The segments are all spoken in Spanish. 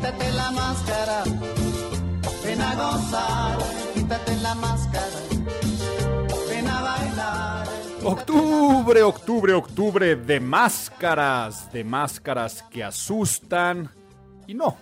Quítate la máscara, ven a gozar, quítate la máscara, ven a bailar. Octubre, octubre, octubre de máscaras, de máscaras que asustan. Y no,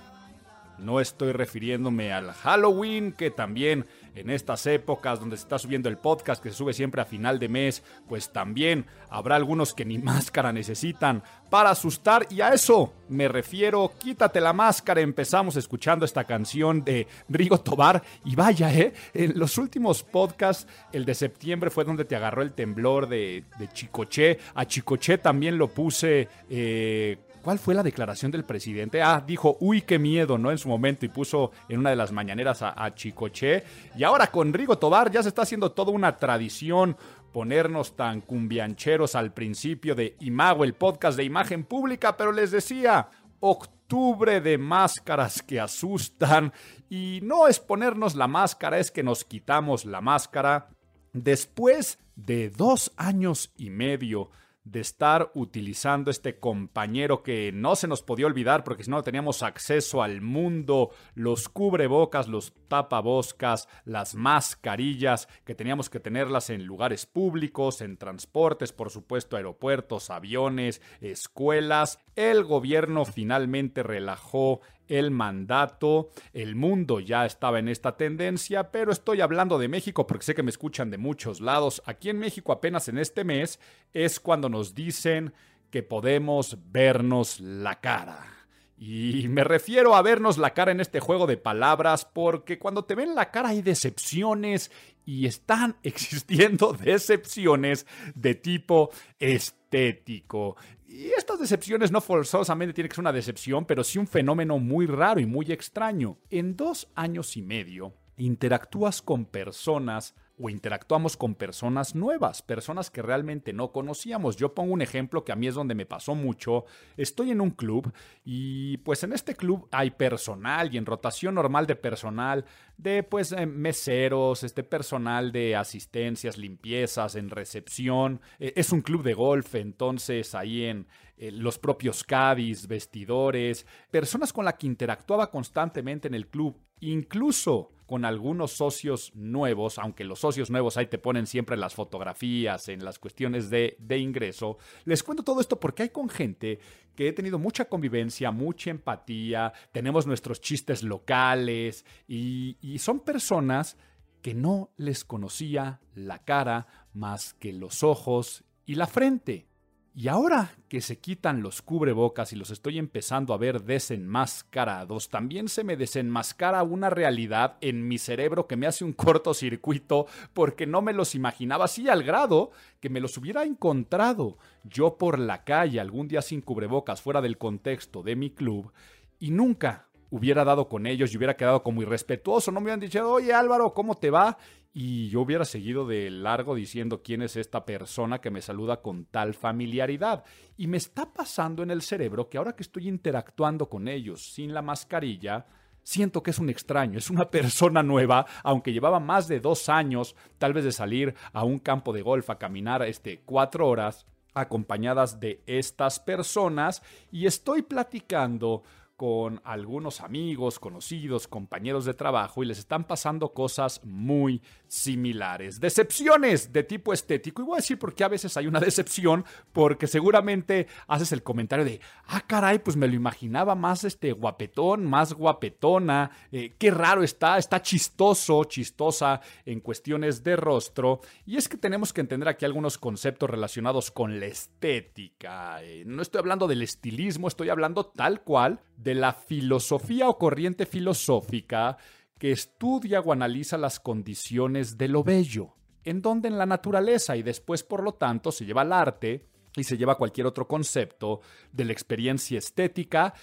no estoy refiriéndome al Halloween, que también en estas épocas donde se está subiendo el podcast, que se sube siempre a final de mes, pues también habrá algunos que ni máscara necesitan para asustar. Y a eso me refiero, quítate la máscara. Empezamos escuchando esta canción de Rigo Tobar. Y vaya, ¿eh? En los últimos podcasts, el de septiembre fue donde te agarró el temblor de, de Chicoche. A Chicoche también lo puse... Eh, ¿Cuál fue la declaración del presidente? Ah, dijo, uy, qué miedo, ¿no? En su momento y puso en una de las mañaneras a, a Chicoche. Y ahora con Rigo Tobar ya se está haciendo toda una tradición ponernos tan cumbiancheros al principio de Imago, el podcast de imagen pública, pero les decía, octubre de máscaras que asustan. Y no es ponernos la máscara, es que nos quitamos la máscara. Después de dos años y medio de estar utilizando este compañero que no se nos podía olvidar porque si no teníamos acceso al mundo, los cubrebocas, los tapaboscas, las mascarillas, que teníamos que tenerlas en lugares públicos, en transportes, por supuesto, aeropuertos, aviones, escuelas. El gobierno finalmente relajó el mandato, el mundo ya estaba en esta tendencia, pero estoy hablando de México porque sé que me escuchan de muchos lados. Aquí en México apenas en este mes es cuando nos dicen que podemos vernos la cara. Y me refiero a vernos la cara en este juego de palabras porque cuando te ven la cara hay decepciones y están existiendo decepciones de tipo estético. Y estas decepciones no forzosamente tienen que ser una decepción, pero sí un fenómeno muy raro y muy extraño. En dos años y medio interactúas con personas o interactuamos con personas nuevas, personas que realmente no conocíamos. Yo pongo un ejemplo que a mí es donde me pasó mucho. Estoy en un club y pues en este club hay personal y en rotación normal de personal de pues eh, meseros, este personal de asistencias, limpiezas, en recepción. Eh, es un club de golf, entonces ahí en eh, los propios caddies, vestidores, personas con las que interactuaba constantemente en el club, incluso con algunos socios nuevos, aunque los socios nuevos ahí te ponen siempre las fotografías, en las cuestiones de, ingreso. Les cuento todo esto porque hay con gente que he tenido mucha convivencia, mucha empatía, tenemos nuestros chistes locales y son personas que no les conocía la cara más que los ojos y la frente. Y ahora que se quitan los cubrebocas y los estoy empezando a ver desenmascarados, también se me desenmascara una realidad en mi cerebro que me hace un cortocircuito porque no me los imaginaba así al grado que me los hubiera encontrado yo por la calle algún día sin cubrebocas fuera del contexto de mi club y nunca hubiera dado con ellos y hubiera quedado como irrespetuoso, no me hubieran dicho, oye Álvaro, ¿cómo te va? y yo hubiera seguido de largo diciendo quién es esta persona que me saluda con tal familiaridad. Y me está pasando en el cerebro que ahora que estoy interactuando con ellos sin la mascarilla, siento que es un extraño, es una persona nueva, aunque llevaba más de dos años tal vez de salir a un campo de golf a caminar este, cuatro horas acompañadas de estas personas y estoy platicando con algunos amigos, conocidos, compañeros de trabajo y les están pasando cosas muy similares. Decepciones de tipo estético. Y voy a decir por qué a veces hay una decepción, porque seguramente haces el comentario de, ah, caray, pues me lo imaginaba más este guapetón, más guapetona, eh, qué raro está, está chistoso, chistosa en cuestiones de rostro. Y es que tenemos que entender aquí algunos conceptos relacionados con la estética. Eh, no estoy hablando del estilismo, estoy hablando tal cual de la filosofía o corriente filosófica que estudia o analiza las condiciones de lo bello. en donde en la naturaleza y después por lo tanto se lleva al arte y se lleva cualquier otro concepto de la experiencia estética.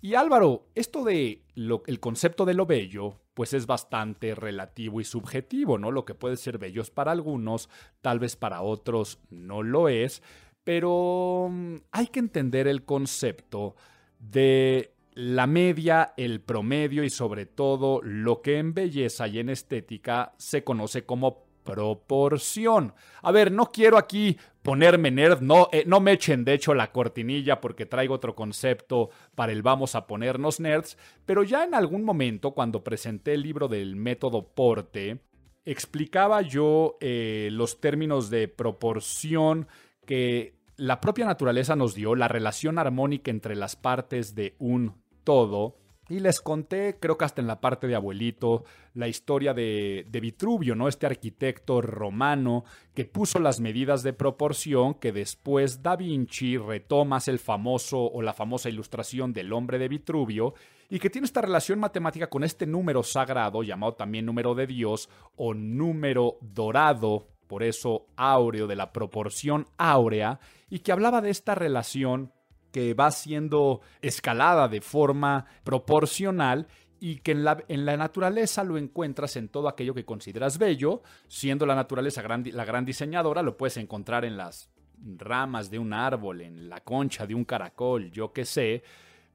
Y Álvaro, esto de el concepto de lo bello, pues es bastante relativo y subjetivo, ¿no? Lo que puede ser bello para algunos, tal vez para otros no lo es, pero mm, hay que entender el concepto de la media, el promedio y sobre todo lo que en belleza y en estética se conoce como proporción. A ver, no quiero aquí ponerme nerd, no, eh, no me echen de hecho la cortinilla porque traigo otro concepto para el vamos a ponernos nerds, pero ya en algún momento cuando presenté el libro del método Porte, explicaba yo eh, los términos de proporción que la propia naturaleza nos dio, la relación armónica entre las partes de un todo, y les conté, creo que hasta en la parte de abuelito, la historia de, de, Vitruvio, ¿no? Este arquitecto romano que puso las medidas de proporción que después Da Vinci retoma el famoso o la famosa ilustración del hombre de Vitruvio y que tiene esta relación matemática con este número sagrado llamado también número de Dios o número dorado, por eso áureo de la proporción áurea, y que hablaba de esta relación que va siendo escalada de forma proporcional y que en la, en la, naturaleza lo encuentras en todo aquello que consideras bello, siendo la naturaleza la gran diseñadora, lo puedes encontrar en las ramas de un árbol, en la concha de un caracol, yo qué sé,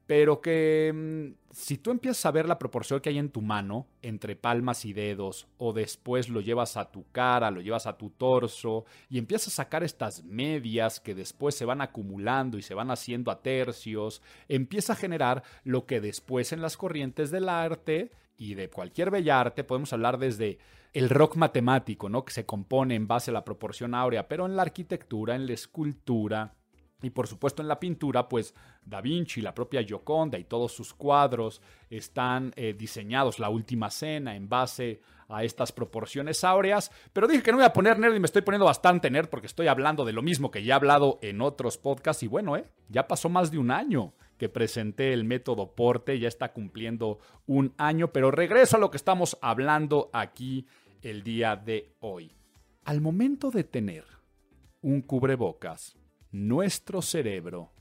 pero que mm, si tú empiezas a ver la proporción que hay en tu mano entre palmas y dedos, o después lo llevas a tu cara, lo llevas a tu torso, y empiezas a sacar estas medias que después se van acumulando y se van haciendo a tercios, empieza a generar lo que después en las corrientes del arte y de cualquier bellarte podemos hablar desde el rock matemático, ¿no? que se compone en base a la proporción áurea, pero en la arquitectura, en la escultura, y por supuesto en la pintura, pues Da Vinci, la propia Gioconda y todos sus cuadros están eh, diseñados, la última cena, en base a estas proporciones áureas. Pero dije que no voy a poner nerd y me estoy poniendo bastante nerd porque estoy hablando de lo mismo que ya he hablado en otros podcasts. Y bueno, eh, ya pasó más de un año que presenté el método Porte, ya está cumpliendo un año, pero regreso a lo que estamos hablando aquí el día de hoy. Al momento de tener un cubrebocas, nuestro cerebro,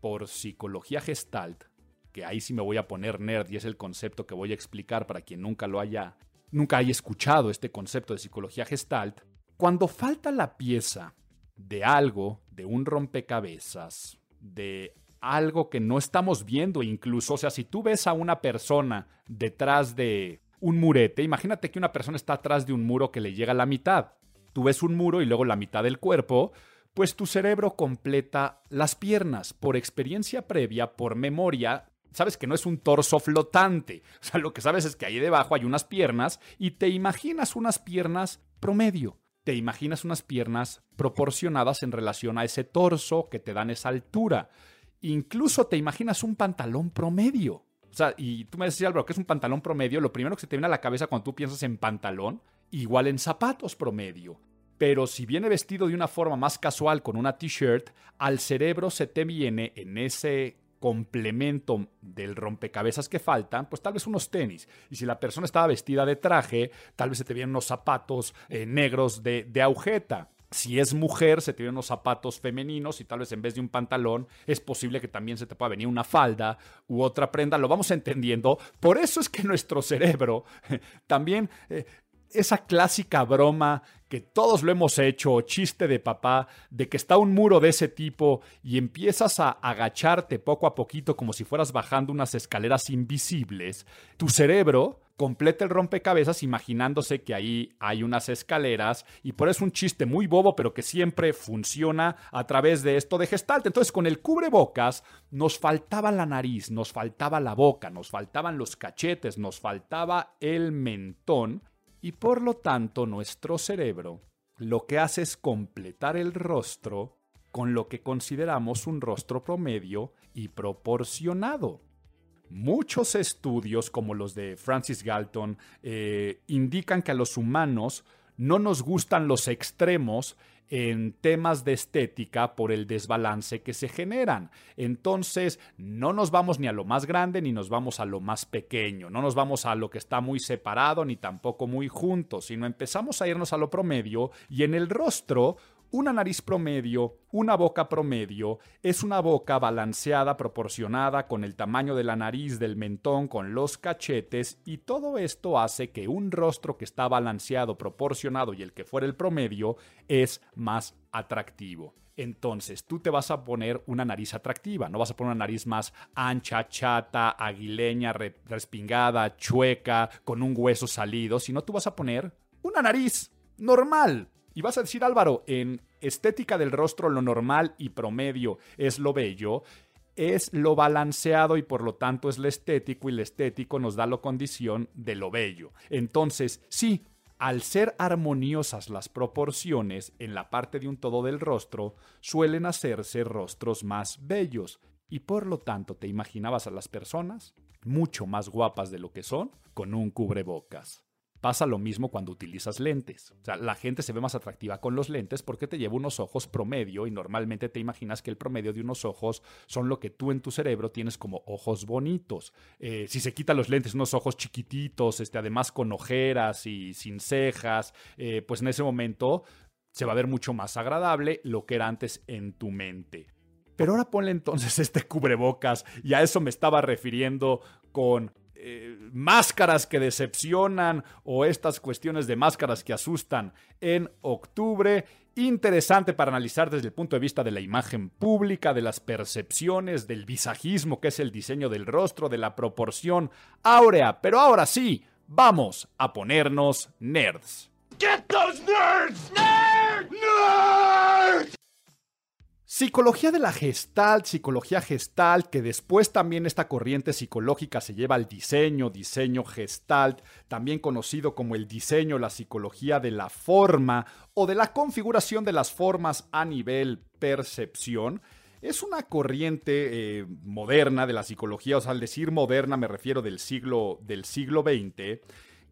por psicología gestalt, que ahí sí me voy a poner nerd y es el concepto que voy a explicar para quien nunca lo haya, nunca haya escuchado este concepto de psicología gestalt, cuando falta la pieza de algo, de un rompecabezas, de algo que no estamos viendo incluso, o sea, si tú ves a una persona detrás de un murete, imagínate que una persona está atrás de un muro que le llega a la mitad. Tú ves un muro y luego la mitad del cuerpo, pues tu cerebro completa las piernas. Por experiencia previa, por memoria, sabes que no es un torso flotante. O sea, lo que sabes es que ahí debajo hay unas piernas y te imaginas unas piernas promedio. Te imaginas unas piernas proporcionadas en relación a ese torso que te dan esa altura. Incluso te imaginas un pantalón promedio. O sea, y tú me decías, Álvaro, ¿qué es un pantalón promedio? Lo primero que se te viene a la cabeza cuando tú piensas en pantalón, igual en zapatos promedio. Pero si viene vestido de una forma más casual con una t-shirt, al cerebro se te viene en ese complemento del rompecabezas que faltan, pues tal vez unos tenis. Y si la persona estaba vestida de traje, tal vez se te vienen unos zapatos eh, negros de, de agujeta. Si es mujer, se te vienen unos zapatos femeninos y tal vez en vez de un pantalón es posible que también se te pueda venir una falda u otra prenda. Lo vamos entendiendo. Por eso es que nuestro cerebro también eh, esa clásica broma que todos lo hemos hecho, chiste de papá, de que está un muro de ese tipo y empiezas a agacharte poco a poquito como si fueras bajando unas escaleras invisibles, tu cerebro completa el rompecabezas imaginándose que ahí hay unas escaleras y por eso un chiste muy bobo pero que siempre funciona a través de esto de gestalt. Entonces con el cubrebocas nos faltaba la nariz, nos faltaba la boca, nos faltaban los cachetes, nos faltaba el mentón y por lo tanto nuestro cerebro lo que hace es completar el rostro con lo que consideramos un rostro promedio y proporcionado. Muchos estudios, como los de Francis Galton, eh, indican que a los humanos no nos gustan los extremos en temas de estética por el desbalance que se generan. Entonces, no nos vamos ni a lo más grande ni nos vamos a lo más pequeño, no nos vamos a lo que está muy separado ni tampoco muy junto, sino empezamos a irnos a lo promedio y en el rostro una nariz promedio, una boca promedio, es una boca balanceada, proporcionada con el tamaño de la nariz, del mentón, con los cachetes, y todo esto hace que un rostro que está balanceado, proporcionado y el que fuera el promedio es más atractivo. Entonces, tú te vas a poner una nariz atractiva, no vas a poner una nariz más ancha, chata, aguileña, respingada, chueca, con un hueso salido, sino tú vas a poner una nariz normal, y vas a decir, Álvaro, en estética del rostro lo normal y promedio es lo bello, es lo balanceado y por lo tanto es lo estético y lo estético nos da la condición de lo bello. Entonces, sí, al ser armoniosas las proporciones en la parte de un todo del rostro, suelen hacerse rostros más bellos y por lo tanto te imaginabas a las personas mucho más guapas de lo que son con un cubrebocas. Pasa lo mismo cuando utilizas lentes. O sea, la gente se ve más atractiva con los lentes porque te lleva unos ojos promedio y normalmente te imaginas que el promedio de unos ojos son lo que tú en tu cerebro tienes como ojos bonitos. Eh, si se quitan los lentes, unos ojos chiquititos, este, además con ojeras y sin cejas, eh, pues en ese momento se va a ver mucho más agradable lo que era antes en tu mente. Pero ahora ponle entonces este cubrebocas y a eso me estaba refiriendo con eh, máscaras que decepcionan o estas cuestiones de máscaras que asustan en octubre. Interesante para analizar desde el punto de vista de la imagen pública, de las percepciones, del visajismo, que es el diseño del rostro, de la proporción áurea. Pero ahora sí, vamos a ponernos nerds. Get those nerds! ¡Nerds! Psicología de la gestalt, psicología gestalt, que después también esta corriente psicológica se lleva al diseño, diseño gestalt, también conocido como el diseño, la psicología de la forma o de la configuración de las formas a nivel percepción. Es una corriente eh, moderna de la psicología, o sea, al decir moderna me refiero del siglo, del siglo XX,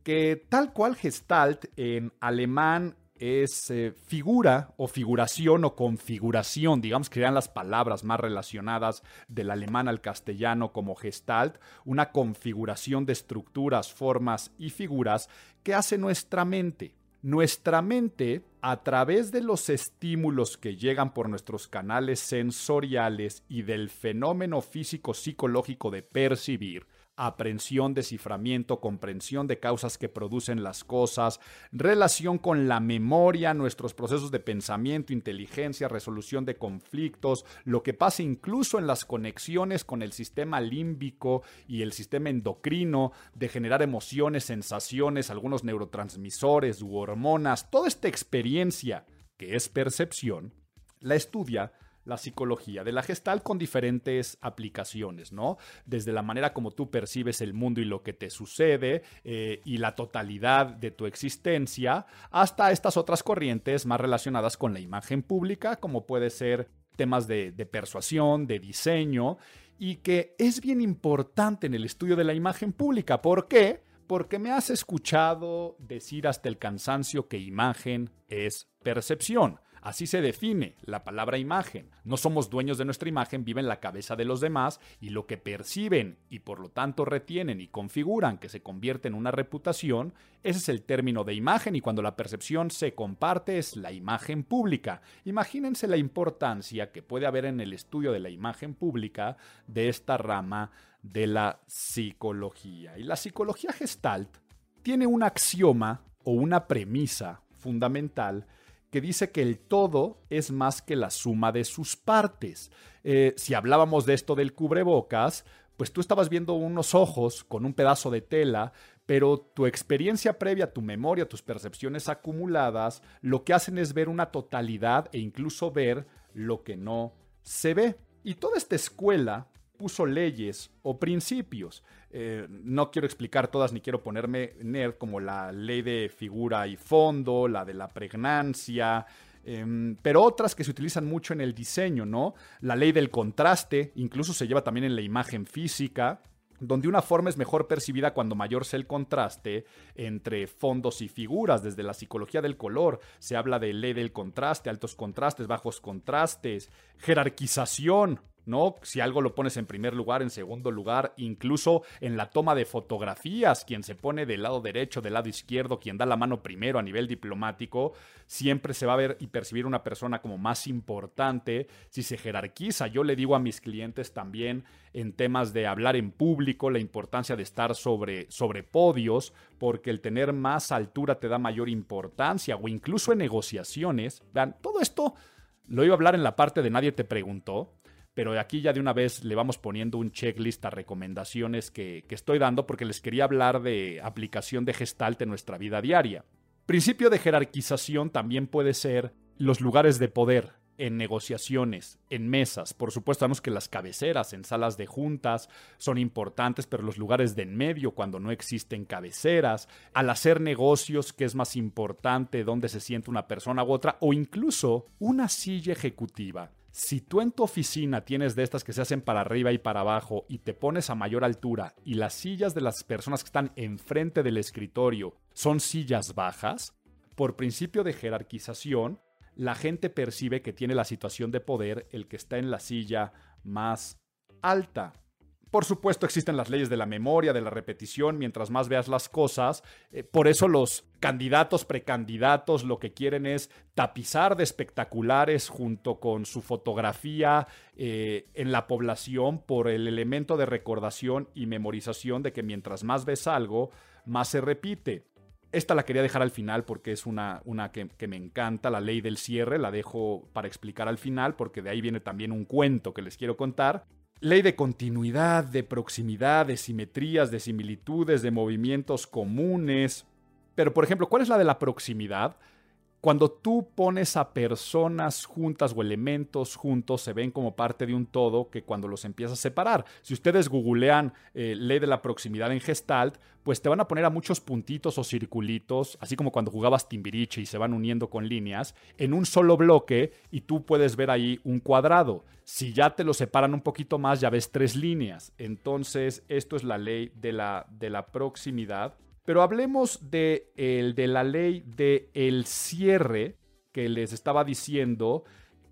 que tal cual gestalt en alemán es eh, figura o figuración o configuración, digamos que eran las palabras más relacionadas del alemán al castellano como gestalt, una configuración de estructuras, formas y figuras que hace nuestra mente. Nuestra mente, a través de los estímulos que llegan por nuestros canales sensoriales y del fenómeno físico-psicológico de percibir, aprensión, desciframiento, comprensión de causas que producen las cosas, relación con la memoria, nuestros procesos de pensamiento, inteligencia, resolución de conflictos, lo que pasa incluso en las conexiones con el sistema límbico y el sistema endocrino, de generar emociones, sensaciones, algunos neurotransmisores u hormonas, toda esta experiencia que es percepción, la estudia la psicología de la gestal con diferentes aplicaciones, ¿no? Desde la manera como tú percibes el mundo y lo que te sucede eh, y la totalidad de tu existencia, hasta estas otras corrientes más relacionadas con la imagen pública, como puede ser temas de, de persuasión, de diseño, y que es bien importante en el estudio de la imagen pública. ¿Por qué? Porque me has escuchado decir hasta el cansancio que imagen es percepción. Así se define la palabra imagen. No somos dueños de nuestra imagen, viven en la cabeza de los demás y lo que perciben y por lo tanto retienen y configuran que se convierte en una reputación, ese es el término de imagen y cuando la percepción se comparte es la imagen pública. Imagínense la importancia que puede haber en el estudio de la imagen pública de esta rama de la psicología. Y la psicología gestalt tiene un axioma o una premisa fundamental que dice que el todo es más que la suma de sus partes. Eh, si hablábamos de esto del cubrebocas, pues tú estabas viendo unos ojos con un pedazo de tela, pero tu experiencia previa, tu memoria, tus percepciones acumuladas, lo que hacen es ver una totalidad e incluso ver lo que no se ve. Y toda esta escuela puso leyes o principios. Eh, no quiero explicar todas ni quiero ponerme nerd como la ley de figura y fondo, la de la pregnancia, em, pero otras que se utilizan mucho en el diseño, ¿no? La ley del contraste, incluso se lleva también en la imagen física, donde una forma es mejor percibida cuando mayor sea el contraste entre fondos y figuras. Desde la psicología del color se habla de ley del contraste, altos contrastes, bajos contrastes, jerarquización, ¿no? Si algo lo pones en primer lugar, en segundo lugar, incluso en la toma de fotografías, quien se pone del lado derecho, del lado izquierdo, quien da la mano primero a nivel diplomático, siempre se va a ver y percibir una persona como más importante si se jerarquiza. Yo le digo a mis clientes también en temas de hablar en público, la importancia de estar sobre, sobre podios, porque el tener más altura te da mayor importancia, o incluso en negociaciones. Vean, todo esto lo iba a hablar en la parte de nadie te preguntó, pero aquí ya de una vez le vamos poniendo un checklist a recomendaciones que, que, estoy dando porque les quería hablar de aplicación de gestalt en nuestra vida diaria. Principio de jerarquización también puede ser los lugares de poder en negociaciones, en mesas. Por supuesto, sabemos que las cabeceras en salas de juntas son importantes, pero los lugares de en medio, cuando no existen cabeceras, al hacer negocios, ¿qué es más importante? ¿Dónde se siente una persona u otra? O incluso una silla ejecutiva. Si tú en tu oficina tienes de estas que se hacen para arriba y para abajo y te pones a mayor altura y las sillas de las personas que están enfrente del escritorio son sillas bajas, por principio de jerarquización, la gente percibe que tiene la situación de poder el que está en la silla más alta. Por supuesto existen las leyes de la memoria, de la repetición, mientras más veas las cosas. Eh, por eso los candidatos, precandidatos, lo que quieren es tapizar de espectaculares junto con su fotografía eh, en la población por el elemento de recordación y memorización de que mientras más ves algo, más se repite. Esta la quería dejar al final porque es una, una que, que, me encanta, la ley del cierre, la dejo para explicar al final porque de ahí viene también un cuento que les quiero contar. Ley de continuidad, de proximidad, de simetrías, de similitudes, de movimientos comunes. Pero, por ejemplo, ¿cuál es la de la proximidad? Cuando tú pones a personas juntas o elementos juntos, se ven como parte de un todo que cuando los empiezas a separar. Si ustedes googlean eh, ley de la proximidad en Gestalt, pues te van a poner a muchos puntitos o circulitos, así como cuando jugabas Timbiriche y se van uniendo con líneas, en un solo bloque y tú puedes ver ahí un cuadrado. Si ya te lo separan un poquito más, ya ves tres líneas. Entonces, esto es la ley de la, de la proximidad. Pero hablemos de, la ley del el cierre que les estaba diciendo,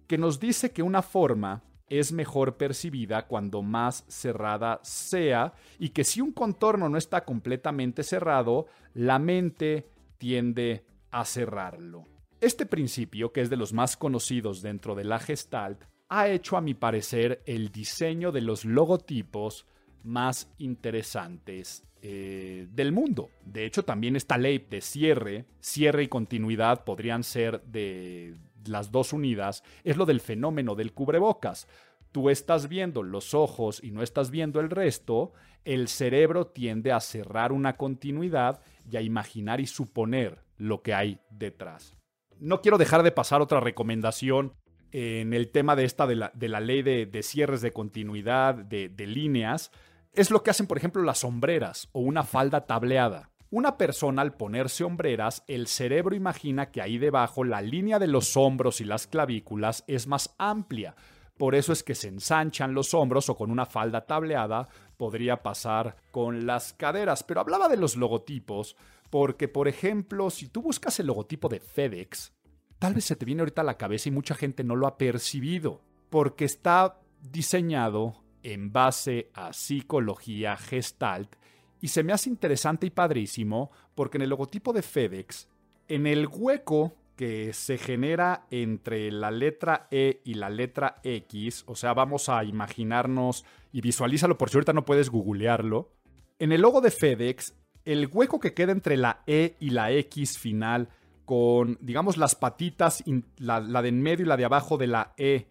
que nos dice que una forma es mejor percibida cuando más cerrada sea y que si un contorno no está completamente cerrado, la mente tiende a cerrarlo. Este principio, que es de los más conocidos dentro de la Gestalt, ha hecho a mi parecer el diseño de los logotipos más interesantes eh, del mundo. De hecho, también esta ley de cierre, cierre y continuidad podrían ser de las dos unidas, es lo del fenómeno del cubrebocas. Tú estás viendo los ojos y no estás viendo el resto, el cerebro tiende a cerrar una continuidad y a imaginar y suponer lo que hay detrás. No quiero dejar de pasar otra recomendación en el tema de esta de la, ley de, cierres de continuidad, de líneas es lo que hacen, por ejemplo, las sombreras o una falda tableada. Una persona al ponerse hombreras, el cerebro imagina que ahí debajo la línea de los hombros y las clavículas es más amplia. Por eso es que se ensanchan los hombros o con una falda tableada podría pasar con las caderas. Pero hablaba de los logotipos porque, por ejemplo, si tú buscas el logotipo de FedEx, tal vez se te viene ahorita a la cabeza y mucha gente no lo ha percibido porque está diseñado en base a psicología gestalt y se me hace interesante y padrísimo porque en el logotipo de FedEx, en el hueco que se genera entre la letra E y la letra X, o sea, vamos a imaginarnos y visualízalo por si ahorita no puedes googlearlo, en el logo de FedEx, el hueco que queda entre la E y la X final con, digamos, las patitas, la, la de en medio y la de abajo de la E,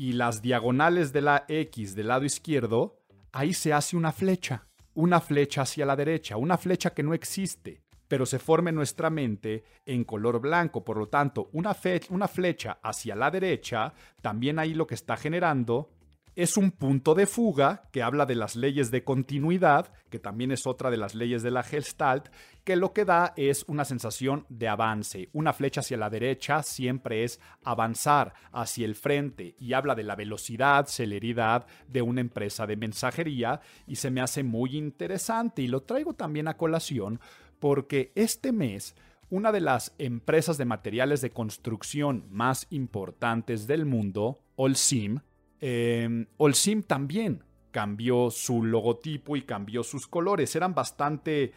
y las diagonales de la X del lado izquierdo, ahí se hace una flecha, una flecha hacia la derecha, una flecha que no existe, pero se forma en nuestra mente en color blanco. Por lo tanto, una, una flecha hacia la derecha, también ahí lo que está generando es un punto de fuga que habla de las leyes de continuidad, que también es otra de las leyes de la Gestalt, que lo que da es una sensación de avance. Una flecha hacia la derecha siempre es avanzar hacia el frente y habla de la velocidad, celeridad de una empresa de mensajería y se me hace muy interesante y lo traigo también a colación porque este mes una de las empresas de materiales de construcción más importantes del mundo, Olsim, eh, Olsim también cambió su logotipo y cambió sus colores. Eran bastante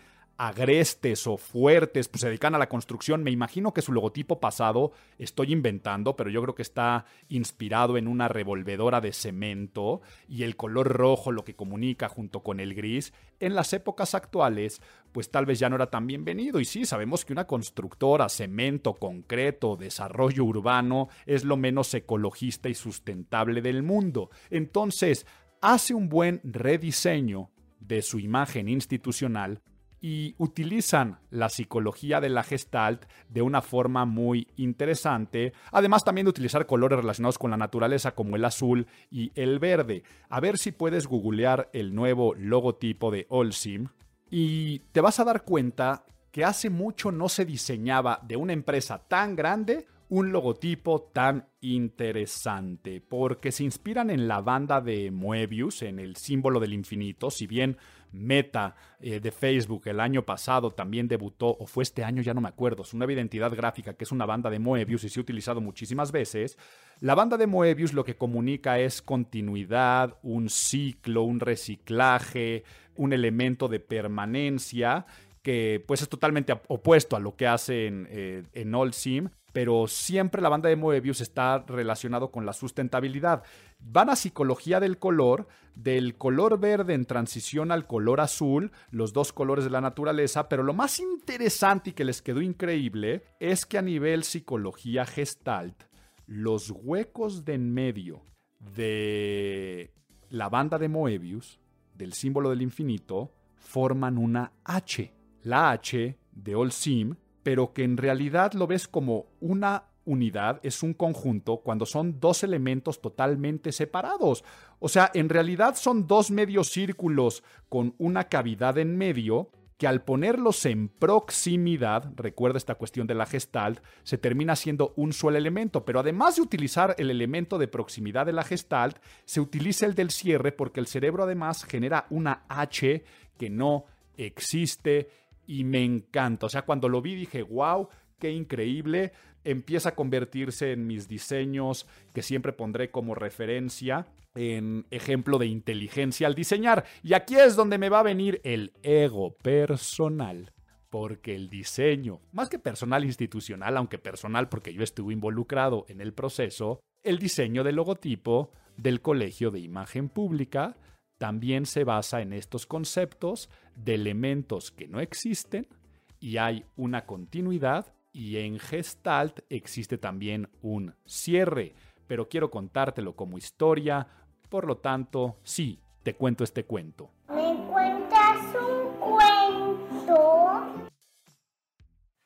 agrestes o fuertes, pues se dedican a la construcción. Me imagino que su logotipo pasado, estoy inventando, pero yo creo que está inspirado en una revolvedora de cemento y el color rojo lo que comunica junto con el gris. En las épocas actuales, pues tal vez ya no era tan bienvenido. Y sí, sabemos que una constructora, cemento, concreto, desarrollo urbano es lo menos ecologista y sustentable del mundo. Entonces, hace un buen rediseño de su imagen institucional y utilizan la psicología de la gestalt de una forma muy interesante, además también de utilizar colores relacionados con la naturaleza como el azul y el verde. A ver si puedes googlear el nuevo logotipo de Olsim y te vas a dar cuenta que hace mucho no se diseñaba de una empresa tan grande un logotipo tan interesante, porque se inspiran en la banda de Moebius, en el símbolo del infinito, si bien Meta eh, de Facebook el año pasado también debutó, o fue este año, ya no me acuerdo, es una identidad gráfica que es una banda de Moebius y se ha utilizado muchísimas veces. La banda de Moebius lo que comunica es continuidad, un ciclo, un reciclaje, un elemento de permanencia que pues es totalmente opuesto a lo que hace en, eh, en Sim pero siempre la banda de Moebius está relacionado con la sustentabilidad. Van a psicología del color, del color verde en transición al color azul, los dos colores de la naturaleza, pero lo más interesante y que les quedó increíble es que a nivel psicología gestalt, los huecos de en medio de la banda de Moebius, del símbolo del infinito, forman una H. La H de Olsim pero que en realidad lo ves como una unidad, es un conjunto, cuando son dos elementos totalmente separados. O sea, en realidad son dos medios círculos con una cavidad en medio que al ponerlos en proximidad, recuerda esta cuestión de la gestalt, se termina siendo un solo elemento, pero además de utilizar el elemento de proximidad de la gestalt, se utiliza el del cierre porque el cerebro además genera una H que no existe y me encanta. O sea, cuando lo vi dije, wow, qué increíble. Empieza a convertirse en mis diseños que siempre pondré como referencia en ejemplo de inteligencia al diseñar. Y aquí es donde me va a venir el ego personal. Porque el diseño, más que personal institucional, aunque personal porque yo estuve involucrado en el proceso, el diseño del logotipo del Colegio de Imagen Pública también se basa en estos conceptos de elementos que no existen y hay una continuidad y en Gestalt existe también un cierre, pero quiero contártelo como historia, por lo tanto, sí, te cuento este cuento. ¿Me cuentas un cuento?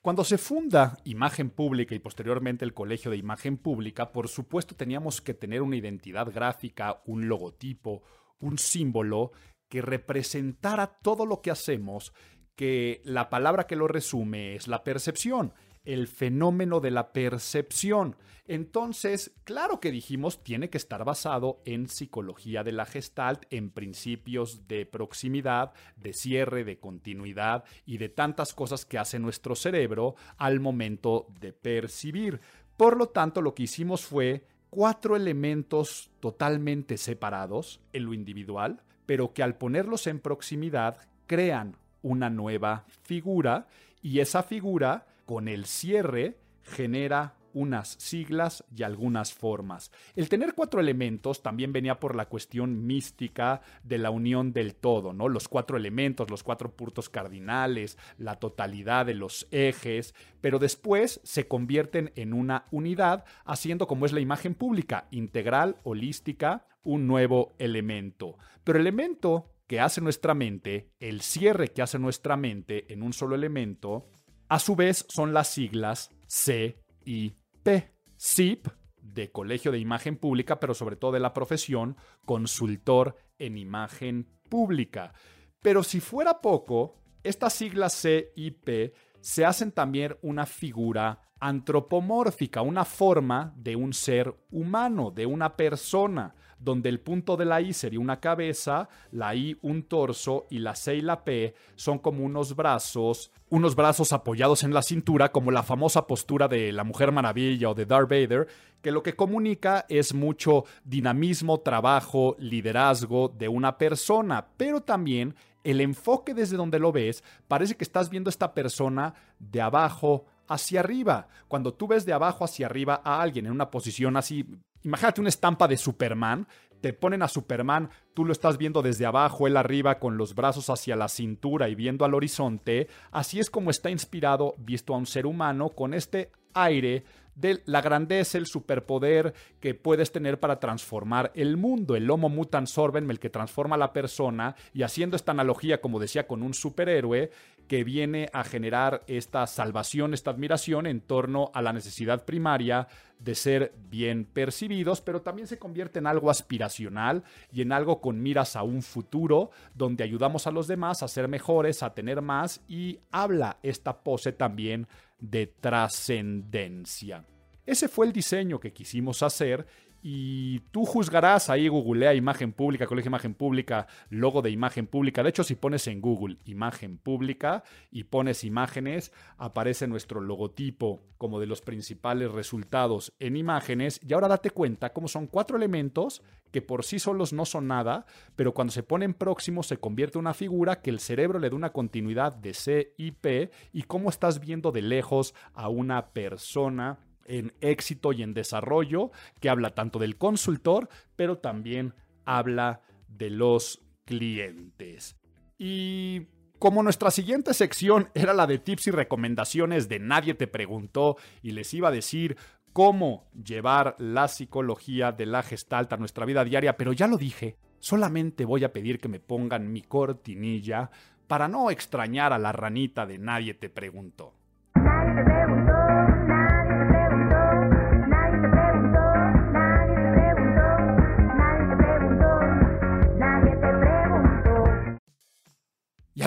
Cuando se funda Imagen Pública y posteriormente el Colegio de Imagen Pública, por supuesto teníamos que tener una identidad gráfica, un logotipo, un símbolo que representara todo lo que hacemos, que la palabra que lo resume es la percepción, el fenómeno de la percepción. Entonces, claro que dijimos, tiene que estar basado en psicología de la gestalt, en principios de proximidad, de cierre, de continuidad y de tantas cosas que hace nuestro cerebro al momento de percibir. Por lo tanto, lo que hicimos fue cuatro elementos totalmente separados en lo individual, pero que al ponerlos en proximidad crean una nueva figura y esa figura con el cierre genera unas siglas y algunas formas. El tener cuatro elementos también venía por la cuestión mística de la unión del todo, ¿no? Los cuatro elementos, los cuatro puntos cardinales, la totalidad de los ejes, pero después se convierten en una unidad, haciendo como es la imagen pública, integral, holística, un nuevo elemento. Pero el elemento que hace nuestra mente, el cierre que hace nuestra mente en un solo elemento, a su vez son las siglas C y P. SIP de colegio de imagen pública, pero sobre todo de la profesión, consultor en imagen pública. Pero si fuera poco, estas siglas C y P se hacen también una figura antropomórfica, una forma de un ser humano, de una persona, donde el punto de la I sería una cabeza, la I un torso y la C y la P son como unos brazos, unos brazos apoyados en la cintura, como la famosa postura de la Mujer Maravilla o de Darth Vader, que lo que comunica es mucho dinamismo, trabajo, liderazgo de una persona, pero también el enfoque desde donde lo ves, parece que estás viendo a esta persona de abajo hacia arriba. Cuando tú ves de abajo hacia arriba a alguien en una posición así, imagínate una estampa de Superman, te ponen a Superman, tú lo estás viendo desde abajo, él arriba con los brazos hacia la cintura y viendo al horizonte, así es como está inspirado visto a un ser humano con este aire de la grandeza, el superpoder que puedes tener para transformar el mundo. El Homo Mutant Sorben, el que transforma a la persona, y haciendo esta analogía, como decía, con un superhéroe que viene a generar esta salvación, esta admiración en torno a la necesidad primaria de ser bien percibidos, pero también se convierte en algo aspiracional y en algo con miras a un futuro donde ayudamos a los demás a ser mejores, a tener más y habla esta pose también de trascendencia. Ese fue el diseño que quisimos hacer y tú juzgarás ahí, googlea imagen pública, colegio imagen pública, logo de imagen pública. De hecho, si pones en Google imagen pública y pones imágenes, aparece nuestro logotipo como de los principales resultados en imágenes. Y ahora date cuenta cómo son cuatro elementos que por sí solos no son nada, pero cuando se ponen próximos se convierte en una figura que el cerebro le da una continuidad de C y P y cómo estás viendo de lejos a una persona en éxito y en desarrollo, que habla tanto del consultor, pero también habla de los clientes. Y como nuestra siguiente sección era la de tips y recomendaciones de Nadie te preguntó y les iba a decir cómo llevar la psicología de la gestalt a nuestra vida diaria, pero ya lo dije, solamente voy a pedir que me pongan mi cortinilla para no extrañar a la ranita de Nadie te preguntó. Y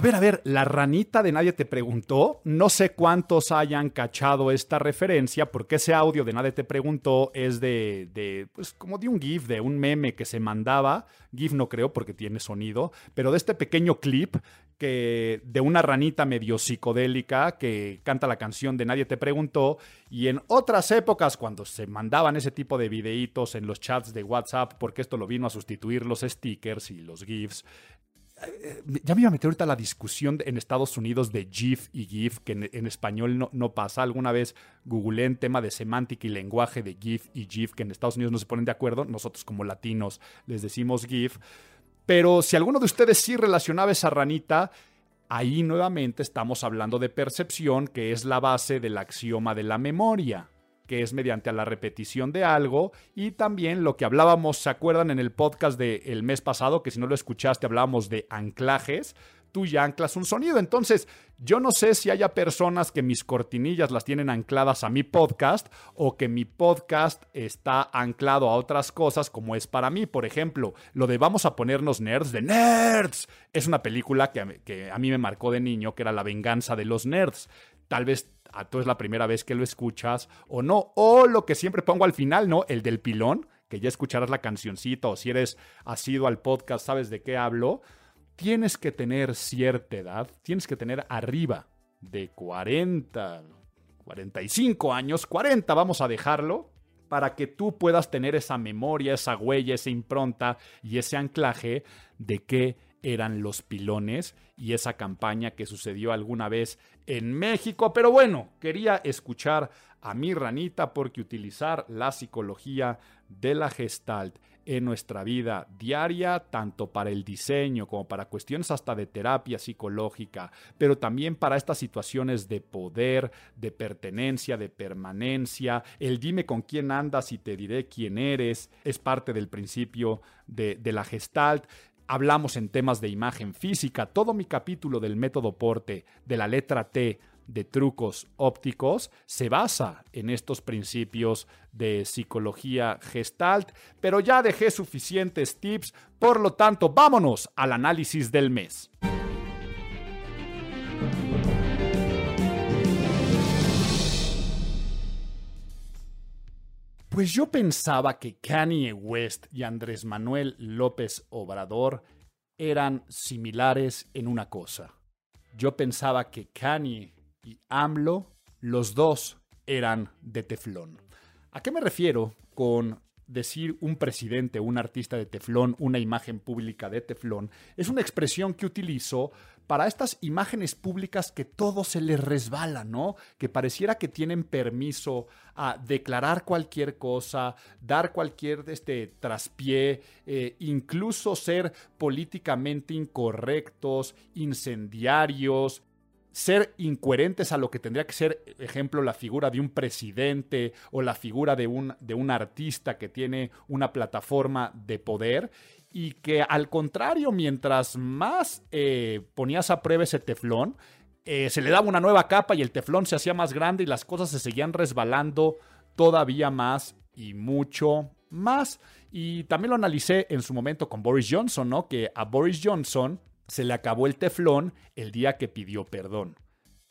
a ver, a ver, la ranita de nadie te preguntó. No sé cuántos hayan cachado esta referencia, porque ese audio de nadie te preguntó es de, de, pues como de un GIF, de un meme que se mandaba. GIF no creo porque tiene sonido, pero de este pequeño clip que de una ranita medio psicodélica que canta la canción de Nadie te preguntó y en otras épocas cuando se mandaban ese tipo de videitos en los chats de WhatsApp porque esto lo vino a sustituir los stickers y los GIFs ya me iba a meter ahorita la discusión en Estados Unidos de GIF y GIF, que en, español no, no, pasa. Alguna vez googleé en tema de semántica y lenguaje de GIF y GIF, que en Estados Unidos no se ponen de acuerdo. Nosotros como latinos les decimos GIF. Pero si alguno de ustedes sí relacionaba esa ranita, ahí nuevamente estamos hablando de percepción, que es la base del axioma de la memoria que es mediante la repetición de algo y también lo que hablábamos, ¿se acuerdan en el podcast del mes pasado? Que si no lo escuchaste hablábamos de anclajes. Tú ya anclas un sonido. Entonces, yo no sé si haya personas que mis cortinillas las tienen ancladas a mi podcast o que mi podcast está anclado a otras cosas como es para mí. Por ejemplo, lo de Vamos a ponernos nerds de Nerds. Es una película que, que a mí me marcó de niño, que era La venganza de los nerds. Tal vez a tú es la primera vez que lo escuchas o no. O lo que siempre pongo al final, ¿no? El del pilón, que ya escucharás la cancioncita o si eres asido al podcast, sabes de qué hablo. Tienes que tener cierta edad, tienes que tener arriba de 40, 45 años, 40 vamos a dejarlo, para que tú puedas tener esa memoria, esa huella, esa impronta y ese anclaje de qué eran los pilones y esa campaña que sucedió alguna vez en México. Pero bueno, quería escuchar a mi ranita porque utilizar la psicología de la gestalt en nuestra vida diaria, tanto para el diseño como para cuestiones hasta de terapia psicológica, pero también para estas situaciones de poder, de pertenencia, de permanencia, el dime con quién andas y te diré quién eres, es parte del principio de, la gestalt. Hablamos en temas de imagen física. Todo mi capítulo del método Porte, de la letra T, de trucos ópticos se basa en estos principios de psicología gestalt, pero ya dejé suficientes tips, por lo tanto vámonos al análisis del mes. Pues yo pensaba que Kanye West y Andrés Manuel López Obrador eran similares en una cosa. Yo pensaba que Kanye y AMLO, los dos eran de teflón. ¿A qué me refiero con decir un presidente, un artista de teflón, una imagen pública de teflón? Es una expresión que utilizo para estas imágenes públicas que todo se les resbala, ¿no? Que pareciera que tienen permiso a declarar cualquier cosa, dar cualquier este, traspié, eh, incluso ser políticamente incorrectos, incendiarios, ser incoherentes a lo que tendría que ser, ejemplo, la figura de un presidente o la figura de un, de un artista que tiene una plataforma de poder y que al contrario, mientras más eh, ponías a prueba ese teflón, eh, se le daba una nueva capa y el teflón se hacía más grande y las cosas se seguían resbalando todavía más y mucho más. Y también lo analicé en su momento con Boris Johnson, ¿no? Que a Boris Johnson se le acabó el teflón el día que pidió perdón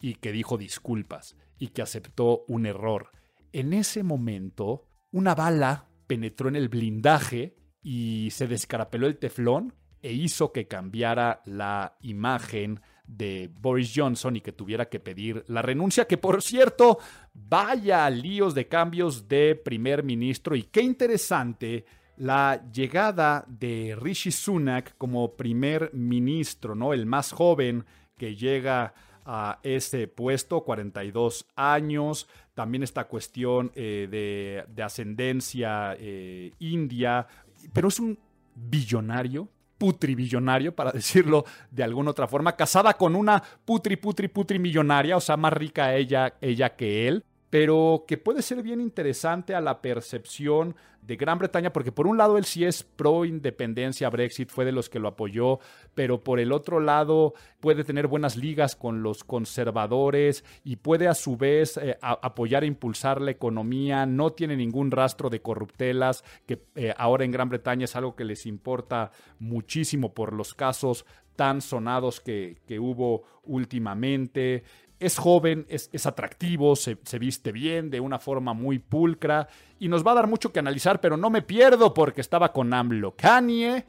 y que dijo disculpas y que aceptó un error. En ese momento, una bala penetró en el blindaje y se descarapeló el teflón e hizo que cambiara la imagen de Boris Johnson y que tuviera que pedir la renuncia, que por cierto, vaya líos de cambios de primer ministro y qué interesante la llegada de Rishi Sunak como primer ministro, ¿no? El más joven que llega a ese puesto, 42 años. También esta cuestión eh, de, ascendencia eh, india, pero es un billonario, putribillonario, para decirlo de alguna otra forma, casada con una putri, putri, putri millonaria, o sea, más rica ella, ella que él pero que puede ser bien interesante a la percepción de Gran Bretaña, porque por un lado él sí es pro independencia, Brexit fue de los que lo apoyó, pero por el otro lado puede tener buenas ligas con los conservadores y puede a su vez eh, apoyar e impulsar la economía, no tiene ningún rastro de corruptelas, que eh, ahora en Gran Bretaña es algo que les importa muchísimo por los casos tan sonados que, que hubo últimamente es joven, es, atractivo, se, viste bien, de una forma muy pulcra, y nos va a dar mucho que analizar, pero no me pierdo porque estaba con AMLO. Kanye,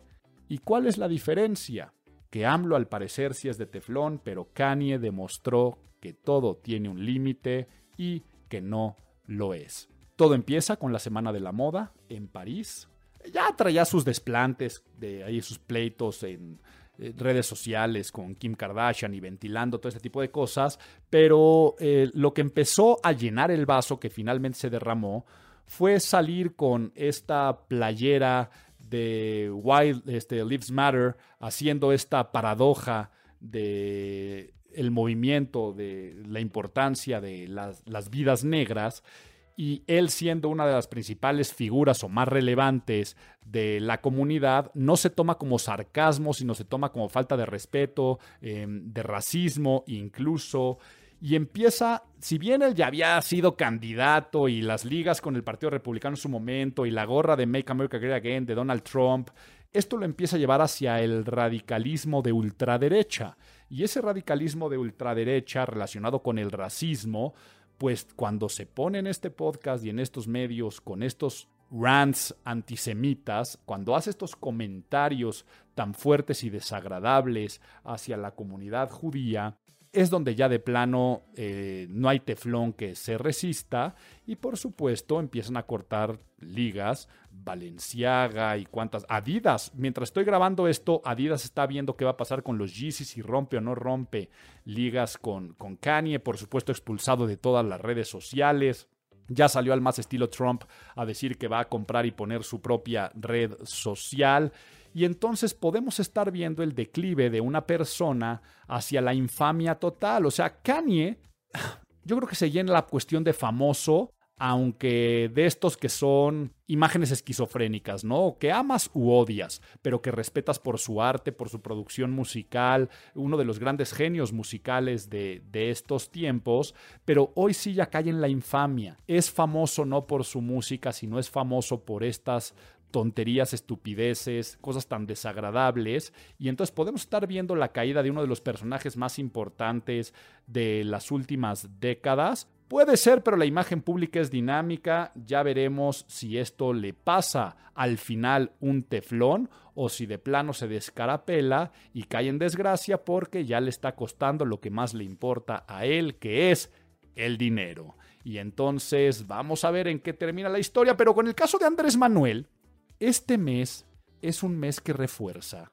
¿y cuál es la diferencia? Que AMLO al parecer sí es de teflón, pero Kanye demostró que todo tiene un límite y que no lo es. Todo empieza con la Semana de la Moda en París. Ya traía sus desplantes, de ahí sus pleitos en eh, redes sociales con Kim Kardashian y ventilando todo este tipo de cosas, pero eh, lo que empezó a llenar el vaso que finalmente se derramó fue salir con esta playera de Wild este, Lives Matter, haciendo esta paradoja de el movimiento, de la importancia de las vidas negras y él siendo una de las principales figuras o más relevantes de la comunidad, no se toma como sarcasmo, sino se toma como falta de respeto, em, de racismo incluso. Y empieza, si bien él ya había sido candidato y las ligas con el Partido Republicano en su momento y la gorra de Make America Great Again de Donald Trump, esto lo empieza a llevar hacia el radicalismo de ultraderecha. Y ese radicalismo de ultraderecha relacionado con el racismo, pues cuando se pone en este podcast y en estos medios con estos rants antisemitas, cuando hace estos comentarios tan fuertes y desagradables hacia la comunidad judía, es donde ya de plano eh, no hay teflón que se resista y por supuesto empiezan a cortar ligas, Valenciaga y cuantas, Adidas, mientras estoy grabando esto, Adidas está viendo qué va a pasar con los Yeezys, si rompe o no rompe ligas con, con Kanye, por supuesto expulsado de todas las redes sociales. Ya salió al más estilo Trump a decir que va a comprar y poner su propia red social y entonces podemos estar viendo el declive de una persona hacia la infamia total. O sea, Kanye, yo creo que se llena la cuestión de famoso aunque de estos que son imágenes esquizofrénicas, ¿no? Que amas u odias, pero que respetas por su arte, por su producción musical, uno de los grandes genios musicales de, de estos tiempos, pero hoy sí ya cae en la infamia. Es famoso no por su música, sino es famoso por estas tonterías, estupideces, cosas tan desagradables. Y entonces podemos estar viendo la caída de uno de los personajes más importantes de las últimas décadas. Puede ser, pero la imagen pública es dinámica. Ya veremos si esto le pasa al final un teflón o si de plano se descarapela y cae en desgracia porque ya le está costando lo que más le importa a él, que es el dinero. Y entonces vamos a ver en qué termina la historia. Pero con el caso de Andrés Manuel, este mes es un mes que refuerza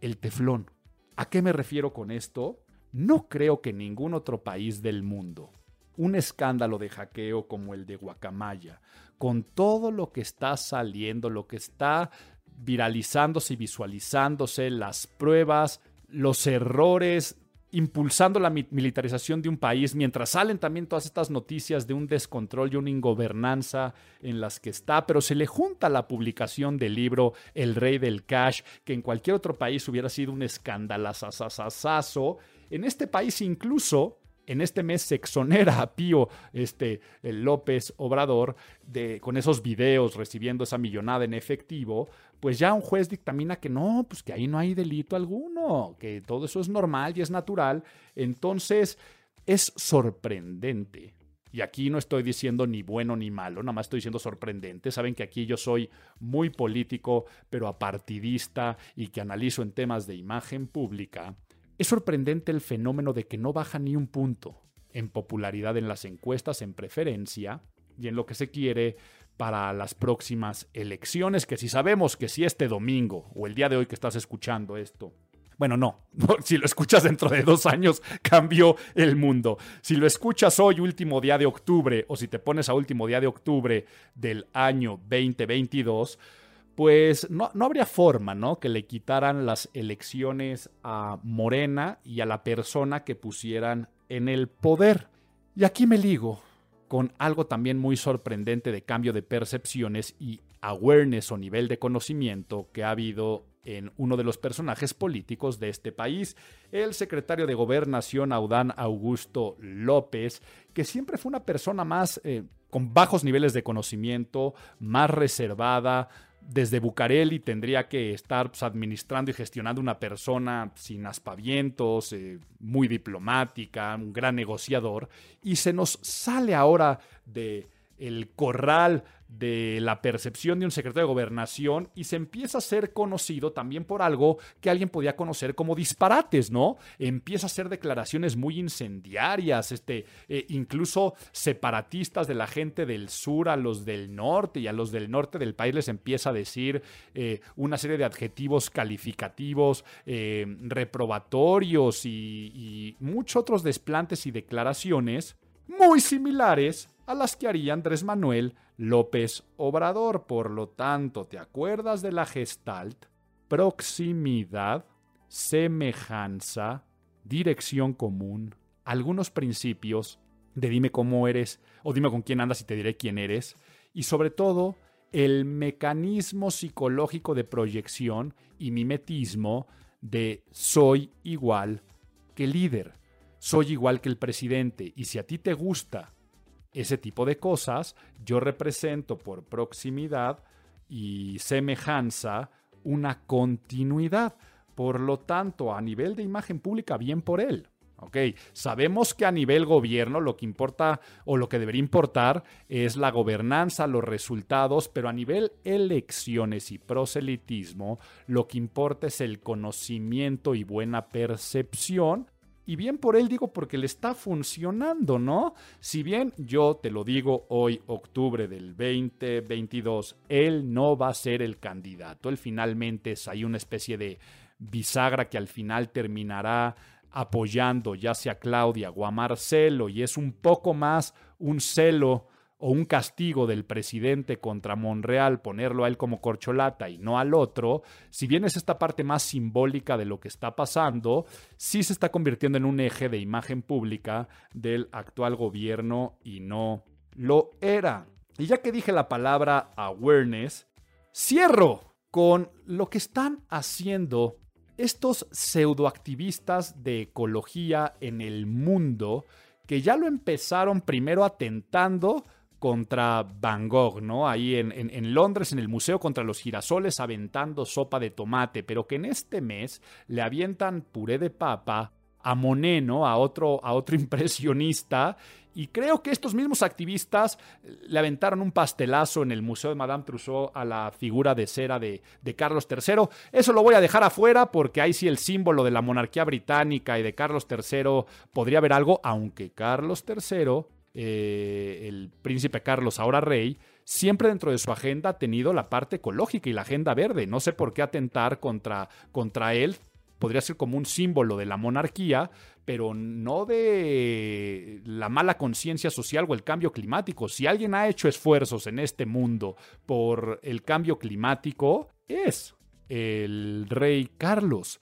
el teflón. ¿A qué me refiero con esto? No creo que ningún otro país del mundo, un escándalo de hackeo como el de Guacamaya, con todo lo que está saliendo, lo que está viralizándose y visualizándose, las pruebas, los errores impulsando la militarización de un país, mientras salen también todas estas noticias de un descontrol y una ingobernanza en las que está, pero se le junta la publicación del libro El Rey del Cash, que en cualquier otro país hubiera sido un escandalazazazazo. En este país incluso en este mes se exonera a Pío este, López Obrador de, con esos videos recibiendo esa millonada en efectivo, pues ya un juez dictamina que no, pues que ahí no hay delito alguno, que todo eso es normal y es natural. Entonces, es sorprendente. Y aquí no estoy diciendo ni bueno ni malo, nada más estoy diciendo sorprendente. Saben que aquí yo soy muy político, pero apartidista y que analizo en temas de imagen pública. Es sorprendente el fenómeno de que no baja ni un punto en popularidad en las encuestas, en preferencia y en lo que se quiere para las próximas elecciones, que si sabemos que si este domingo o el día de hoy que estás escuchando esto, bueno, no, si lo escuchas dentro de dos años, cambió el mundo. Si lo escuchas hoy, último día de octubre, o si te pones a último día de octubre del año 2022, pues no, no, habría forma, ¿no? Que le quitaran las elecciones a Morena y a la persona que pusieran en el poder. Y aquí me ligo con algo también muy sorprendente de cambio de percepciones y awareness o nivel de conocimiento que ha habido en uno de los personajes políticos de este país, el secretario de Gobernación Audán Augusto López, que siempre fue una persona más eh, con bajos niveles de conocimiento, más reservada, desde Bucareli tendría que estar pues, administrando y gestionando una persona sin aspavientos, eh, muy diplomática, un gran negociador, y se nos sale ahora de el corral de la percepción de un secretario de gobernación y se empieza a ser conocido también por algo que alguien podía conocer como disparates, ¿no? Empieza a hacer declaraciones muy incendiarias, este, eh, incluso separatistas de la gente del sur a los del norte y a los del norte del país les empieza a decir eh, una serie de adjetivos calificativos, eh, reprobatorios y, y muchos otros desplantes y declaraciones muy similares a las que haría Andrés Manuel López Obrador. Por lo tanto, ¿te acuerdas de la gestalt? Proximidad, semejanza, dirección común, algunos principios de dime cómo eres o dime con quién andas y te diré quién eres. Y sobre todo, el mecanismo psicológico de proyección y mimetismo de soy igual que líder, soy igual que el presidente. Y si a ti te gusta ese tipo de cosas, yo represento por proximidad y semejanza una continuidad. Por lo tanto, a nivel de imagen pública, bien por él. Ok, sabemos que a nivel gobierno lo que importa o lo que debería importar es la gobernanza, los resultados, pero a nivel elecciones y proselitismo, lo que importa es el conocimiento y buena percepción y bien por él digo porque le está funcionando, ¿no? Si bien yo te lo digo hoy, octubre del 2022, él no va a ser el candidato. Él finalmente es ahí una especie de bisagra que al final terminará apoyando ya sea a Claudia o a Marcelo y es un poco más un celo o un castigo del presidente contra Monreal, ponerlo a él como corcholata y no al otro, si bien es esta parte más simbólica de lo que está pasando, sí se está convirtiendo en un eje de imagen pública del actual gobierno y no lo era. Y ya que dije la palabra awareness, cierro con lo que están haciendo estos pseudoactivistas de ecología en el mundo que ya lo empezaron primero atentando contra Van Gogh, ¿no? Ahí en, Londres, en el Museo contra los Girasoles, aventando sopa de tomate, pero que en este mes le avientan puré de papa a Monet, ¿no? A otro, a otro impresionista. Y creo que estos mismos activistas le aventaron un pastelazo en el Museo de Madame Trousseau a la figura de cera de, de, Carlos III. Eso lo voy a dejar afuera porque ahí sí el símbolo de la monarquía británica y de Carlos III podría haber algo, aunque Carlos III eh, el príncipe Carlos, ahora rey, siempre dentro de su agenda ha tenido la parte ecológica y la agenda verde. No sé por qué atentar contra, contra él. Podría ser como un símbolo de la monarquía, pero no de la mala conciencia social o el cambio climático. Si alguien ha hecho esfuerzos en este mundo por el cambio climático, es el rey Carlos.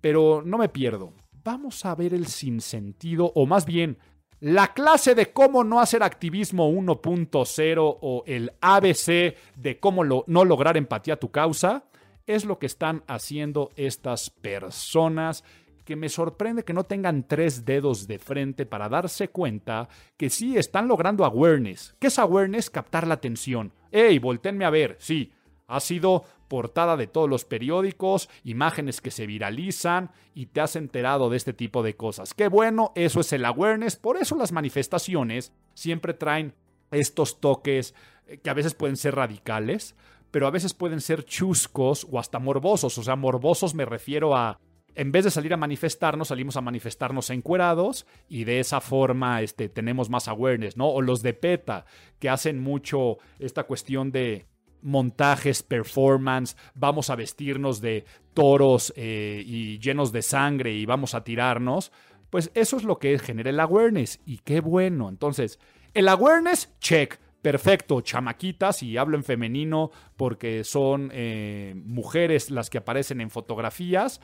Pero no me pierdo. Vamos a ver el sinsentido, o más bien la clase de cómo no hacer activismo 1.0 o el ABC de cómo no lograr empatía a tu causa es lo que están haciendo estas personas que me sorprende que no tengan tres dedos de frente para darse cuenta que sí están logrando awareness. ¿Qué es awareness? Captar la atención. ¡Ey, voltenme a ver! Sí, ha sido portada de todos los periódicos, imágenes que se viralizan y te has enterado de este tipo de cosas. Qué bueno, eso es el awareness, por eso las manifestaciones siempre traen estos toques eh, que a veces pueden ser radicales, pero a veces pueden ser chuscos o hasta morbosos. O sea, morbosos me refiero a en vez de salir a manifestarnos, salimos a manifestarnos encuerados y de esa forma este, tenemos más awareness, ¿no? O los de PETA, que hacen mucho esta cuestión de montajes, performance, vamos a vestirnos de toros eh, y llenos de sangre y vamos a tirarnos, pues eso es lo que genera el awareness y qué bueno. Entonces, el awareness, check. Perfecto, chamaquitas, y hablo en femenino porque son eh, mujeres las que aparecen en fotografías.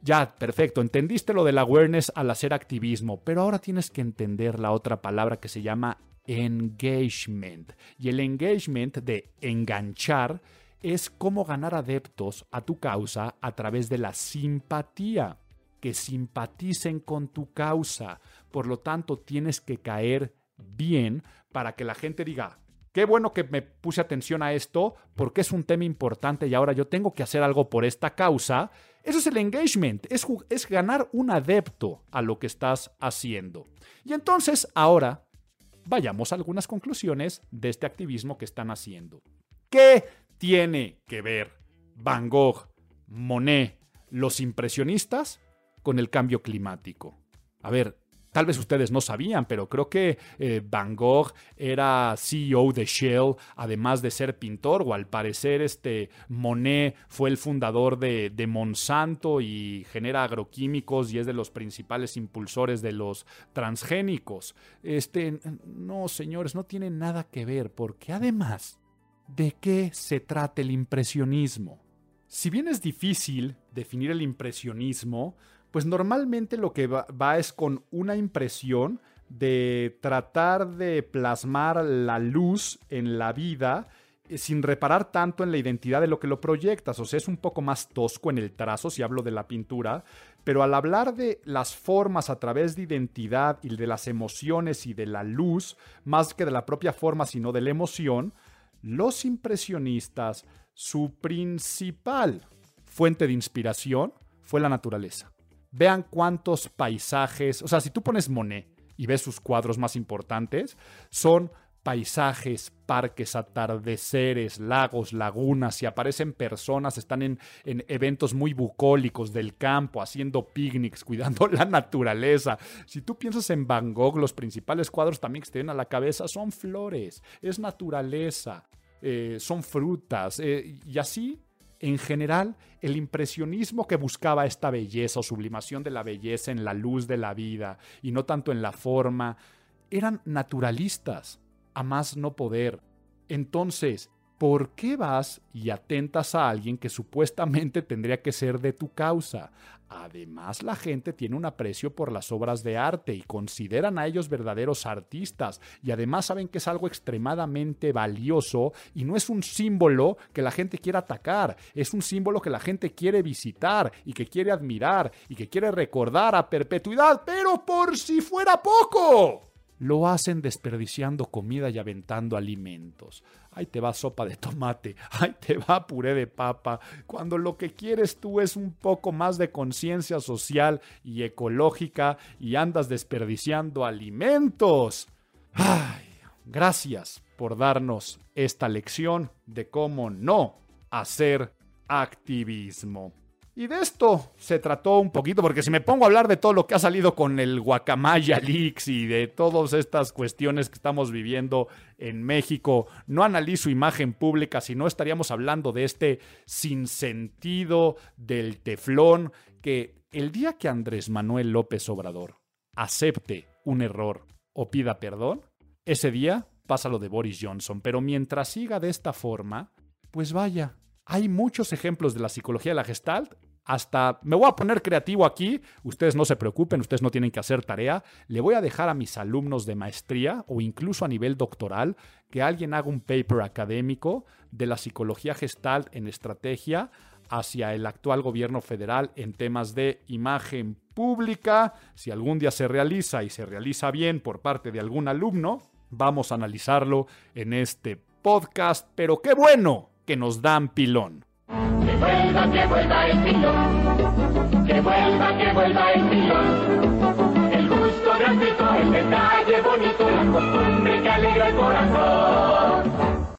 Ya, perfecto, entendiste lo del awareness al hacer activismo, pero ahora tienes que entender la otra palabra que se llama engagement. Y el engagement de enganchar es cómo ganar adeptos a tu causa a través de la simpatía, que simpaticen con tu causa. Por lo tanto, tienes que caer bien para que la gente diga, qué bueno que me puse atención a esto porque es un tema importante y ahora yo tengo que hacer algo por esta causa. Eso es el engagement, es, es ganar un adepto a lo que estás haciendo. Y entonces ahora vayamos a algunas conclusiones de este activismo que están haciendo. ¿Qué tiene que ver Van Gogh, Monet, los impresionistas con el cambio climático? A ver, Tal vez ustedes no sabían, pero creo que eh, Van Gogh era CEO de Shell, además de ser pintor, o al parecer este Monet fue el fundador de, de Monsanto y genera agroquímicos y es de los principales impulsores de los transgénicos. Este, no, señores, no tiene nada que ver, porque además, ¿de qué se trata el impresionismo? Si bien es difícil definir el impresionismo, pues normalmente lo que va, es con una impresión de tratar de plasmar la luz en la vida eh, sin reparar tanto en la identidad de lo que lo proyectas. O sea, es un poco más tosco en el trazo, si hablo de la pintura, pero al hablar de las formas a través de identidad y de las emociones y de la luz, más que de la propia forma, sino de la emoción, los impresionistas, su principal fuente de inspiración fue la naturaleza. Vean cuántos paisajes, o sea, si tú pones Monet y ves sus cuadros más importantes, son paisajes, parques, atardeceres, lagos, lagunas, y aparecen personas, están en, en, eventos muy bucólicos del campo, haciendo picnics, cuidando la naturaleza. Si tú piensas en Van Gogh, los principales cuadros también que te vienen a la cabeza son flores, es naturaleza, eh, son frutas, eh, y así en general, el impresionismo que buscaba esta belleza o sublimación de la belleza en la luz de la vida y no tanto en la forma, eran naturalistas, a más no poder. Entonces, ¿por qué vas y atentas a alguien que supuestamente tendría que ser de tu causa? Además, la gente tiene un aprecio por las obras de arte y consideran a ellos verdaderos artistas y además saben que es algo extremadamente valioso y no es un símbolo que la gente quiera atacar, es un símbolo que la gente quiere visitar y que quiere admirar y que quiere recordar a perpetuidad, pero por si fuera poco lo hacen desperdiciando comida y aventando alimentos. Ahí te va sopa de tomate, ahí te va puré de papa, cuando lo que quieres tú es un poco más de conciencia social y ecológica y andas desperdiciando alimentos. Ay, gracias por darnos esta lección de cómo no hacer activismo. Y de esto se trató un poquito, porque si me pongo a hablar de todo lo que ha salido con el Guacamaya Leaks y de todas estas cuestiones que estamos viviendo en México, no analizo imagen pública, sino estaríamos hablando de este sinsentido del teflón, que el día que Andrés Manuel López Obrador acepte un error o pida perdón, ese día pasa lo de Boris Johnson. Pero mientras siga de esta forma, pues vaya, hay muchos ejemplos de la psicología de la Gestalt hasta me voy a poner creativo aquí, ustedes no se preocupen, ustedes no tienen que hacer tarea, le voy a dejar a mis alumnos de maestría o incluso a nivel doctoral que alguien haga un paper académico de la psicología gestal en estrategia hacia el actual gobierno federal en temas de imagen pública. Si algún día se realiza y se realiza bien por parte de algún alumno, vamos a analizarlo en este podcast, pero qué bueno que nos dan pilón. Que vuelva, que vuelva el pilón. Que vuelva, que vuelva el pilón. El gusto gratuito, el detalle bonito, la costumbre que alegra el corazón.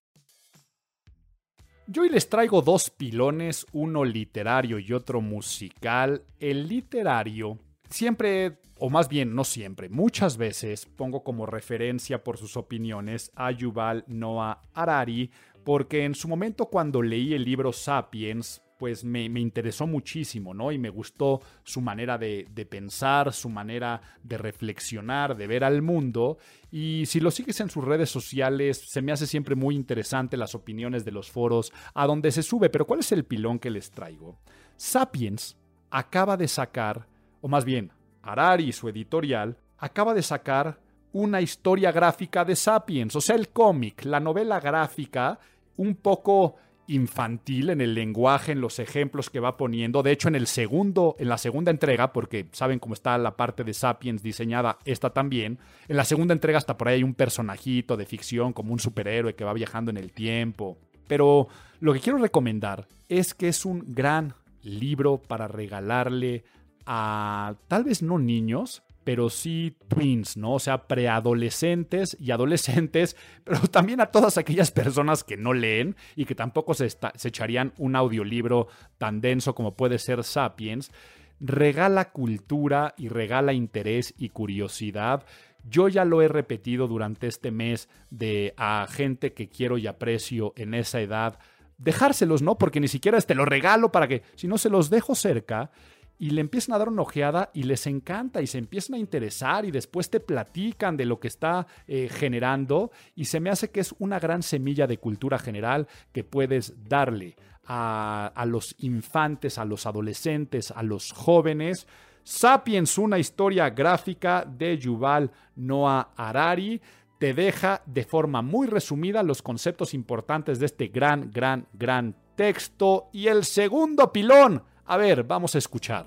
Yo hoy les traigo dos pilones, uno literario y otro musical. El literario siempre, o más bien no siempre, muchas veces pongo como referencia por sus opiniones a Yuval Noah Harari, porque en su momento cuando leí el libro Sapiens, pues me, interesó muchísimo, ¿no? Y me gustó su manera de, pensar, su manera de reflexionar, de ver al mundo. Y si lo sigues en sus redes sociales, se me hace siempre muy interesante las opiniones de los foros a donde se sube. Pero ¿cuál es el pilón que les traigo? Sapiens acaba de sacar, o más bien, Harari, su editorial, acaba de sacar una historia gráfica de Sapiens, o sea, el cómic, la novela gráfica un poco infantil en el lenguaje, en los ejemplos que va poniendo. De hecho, en el segundo, en la segunda entrega, porque saben cómo está la parte de Sapiens diseñada, esta también. En la segunda entrega hasta por ahí hay un personajito de ficción como un superhéroe que va viajando en el tiempo. Pero lo que quiero recomendar es que es un gran libro para regalarle a tal vez no niños, pero sí twins, ¿no? O sea, preadolescentes y adolescentes, pero también a todas aquellas personas que no leen y que tampoco se, se echarían un audiolibro tan denso como puede ser Sapiens. Regala cultura y regala interés y curiosidad. Yo ya lo he repetido durante este mes de a gente que quiero y aprecio en esa edad. Dejárselos, ¿no? Porque ni siquiera te lo regalo para que, si no se los dejo cerca, y le empiezan a dar una ojeada y les encanta y se empiezan a interesar y después te platican de lo que está eh, generando y se me hace que es una gran semilla de cultura general que puedes darle a, a los infantes, a los adolescentes, a los jóvenes. Sapiens, una historia gráfica de Yuval Noah Harari te deja de forma muy resumida los conceptos importantes de este gran, gran, gran texto. Y el segundo pilón a ver, vamos a escuchar.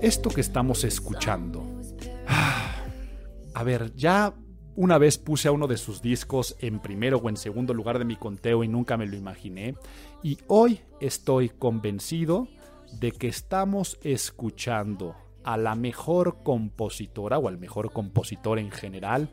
Esto que estamos escuchando. A ver, ya una vez puse a uno de sus discos en primero o en segundo lugar de mi conteo y nunca me lo imaginé. Y hoy estoy convencido de que estamos escuchando a la mejor compositora o al mejor compositor en general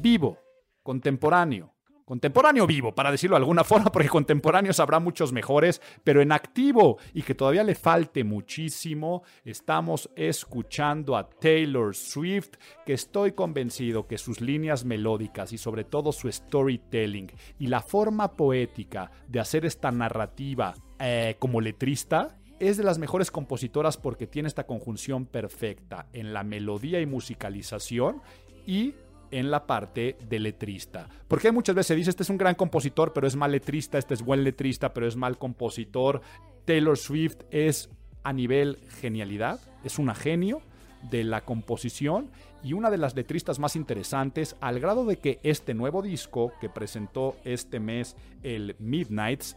vivo, contemporáneo. Contemporáneo vivo, para decirlo de alguna forma, porque contemporáneos habrá muchos mejores, pero en activo y que todavía le falte muchísimo, estamos escuchando a Taylor Swift, que estoy convencido que sus líneas melódicas y sobre todo su storytelling y la forma poética de hacer esta narrativa eh, como letrista es de las mejores compositoras porque tiene esta conjunción perfecta en la melodía y musicalización y en la parte de letrista. Porque muchas veces se dice, este es un gran compositor, pero es mal letrista, este es buen letrista, pero es mal compositor. Taylor Swift es a nivel genialidad, es una genio de la composición y una de las letristas más interesantes, al grado de que este nuevo disco que presentó este mes, el Midnights,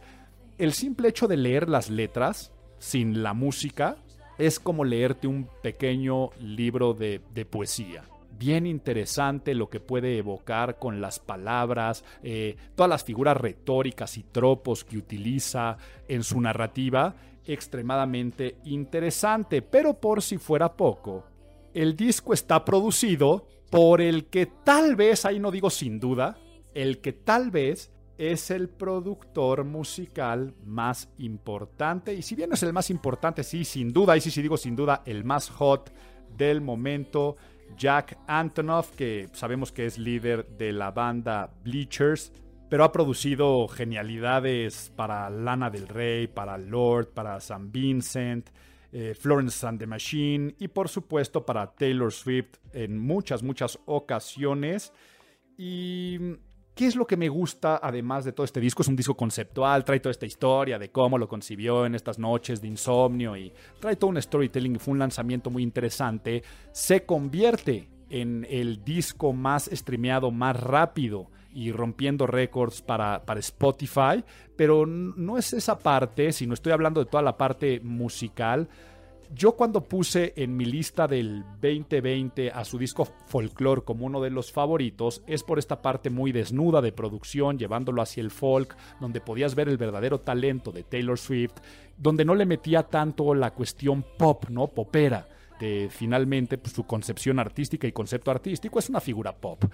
el simple hecho de leer las letras sin la música es como leerte un pequeño libro de, de poesía bien interesante lo que puede evocar con las palabras, eh, todas las figuras retóricas y tropos que utiliza en su narrativa, extremadamente interesante. Pero por si fuera poco, el disco está producido por el que tal vez, ahí no digo sin duda, el que tal vez es el productor musical más importante. Y si bien es el más importante, sí, sin duda, y sí, sí digo sin duda, el más hot del momento Jack Antonoff, que sabemos que es líder de la banda Bleachers, pero ha producido genialidades para Lana del Rey, para Lord, para San Vincent, eh, Florence and the Machine y por supuesto para Taylor Swift en muchas, muchas ocasiones. Y ¿Qué es lo que me gusta además de todo este disco? Es un disco conceptual, trae toda esta historia de cómo lo concibió en estas noches de insomnio y trae todo un storytelling. Fue un lanzamiento muy interesante. Se convierte en el disco más streameado, más rápido y rompiendo récords para, para Spotify, pero no es esa parte, sino estoy hablando de toda la parte musical yo cuando puse en mi lista del 2020 a su disco Folklore como uno de los favoritos, es por esta parte muy desnuda de producción, llevándolo hacia el folk, donde podías ver el verdadero talento de Taylor Swift, donde no le metía tanto la cuestión pop, ¿no? Popera. De finalmente pues, su concepción artística y concepto artístico es una figura pop.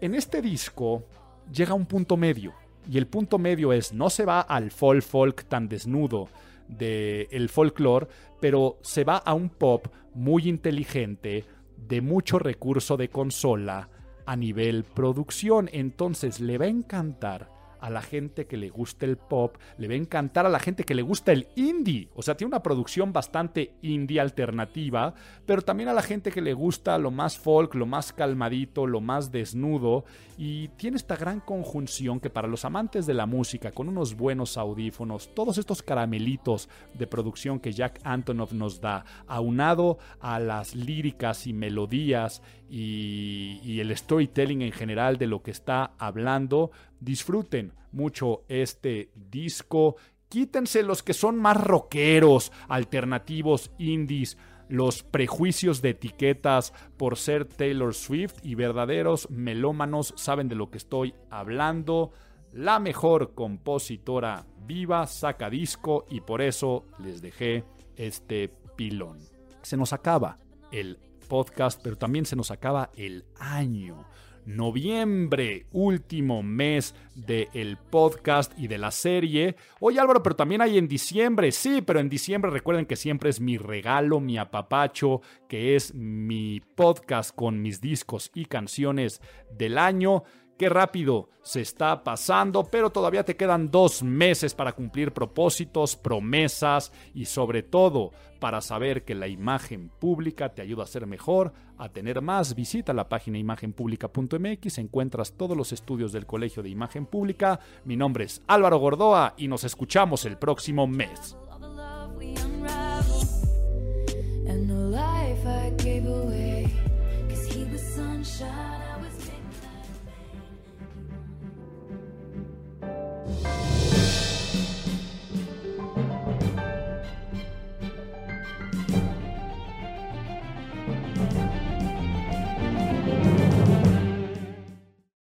En este disco llega un punto medio, y el punto medio es no se va al folk folk tan desnudo, del el folclore, pero se va a un pop muy inteligente, de mucho recurso de consola a nivel producción. Entonces le va a encantar a la gente que le gusta el pop, le va a encantar a la gente que le gusta el indie. O sea, tiene una producción bastante indie alternativa, pero también a la gente que le gusta lo más folk, lo más calmadito, lo más desnudo. Y tiene esta gran conjunción que para los amantes de la música, con unos buenos audífonos, todos estos caramelitos de producción que Jack Antonoff nos da, aunado a las líricas y melodías y, y el storytelling en general de lo que está hablando, disfruten mucho este disco. Quítense los que son más rockeros, alternativos, indies, los prejuicios de etiquetas por ser Taylor Swift y verdaderos melómanos saben de lo que estoy hablando. La mejor compositora viva saca disco y por eso les dejé este pilón. Se nos acaba el podcast, pero también se nos acaba el año noviembre, último mes del podcast y de la serie. Oye Álvaro, pero también hay en diciembre. Sí, pero en diciembre recuerden que siempre es mi regalo, mi apapacho, que es mi podcast con mis discos y canciones del año. Qué rápido se está pasando, pero todavía te quedan dos meses para cumplir propósitos, promesas y sobre todo para saber que la imagen pública te ayuda a ser mejor, a tener más. Visita la página imagenpublica.mx, encuentras todos los estudios del Colegio de Imagen Pública. Mi nombre es Álvaro Gordoa y nos escuchamos el próximo mes.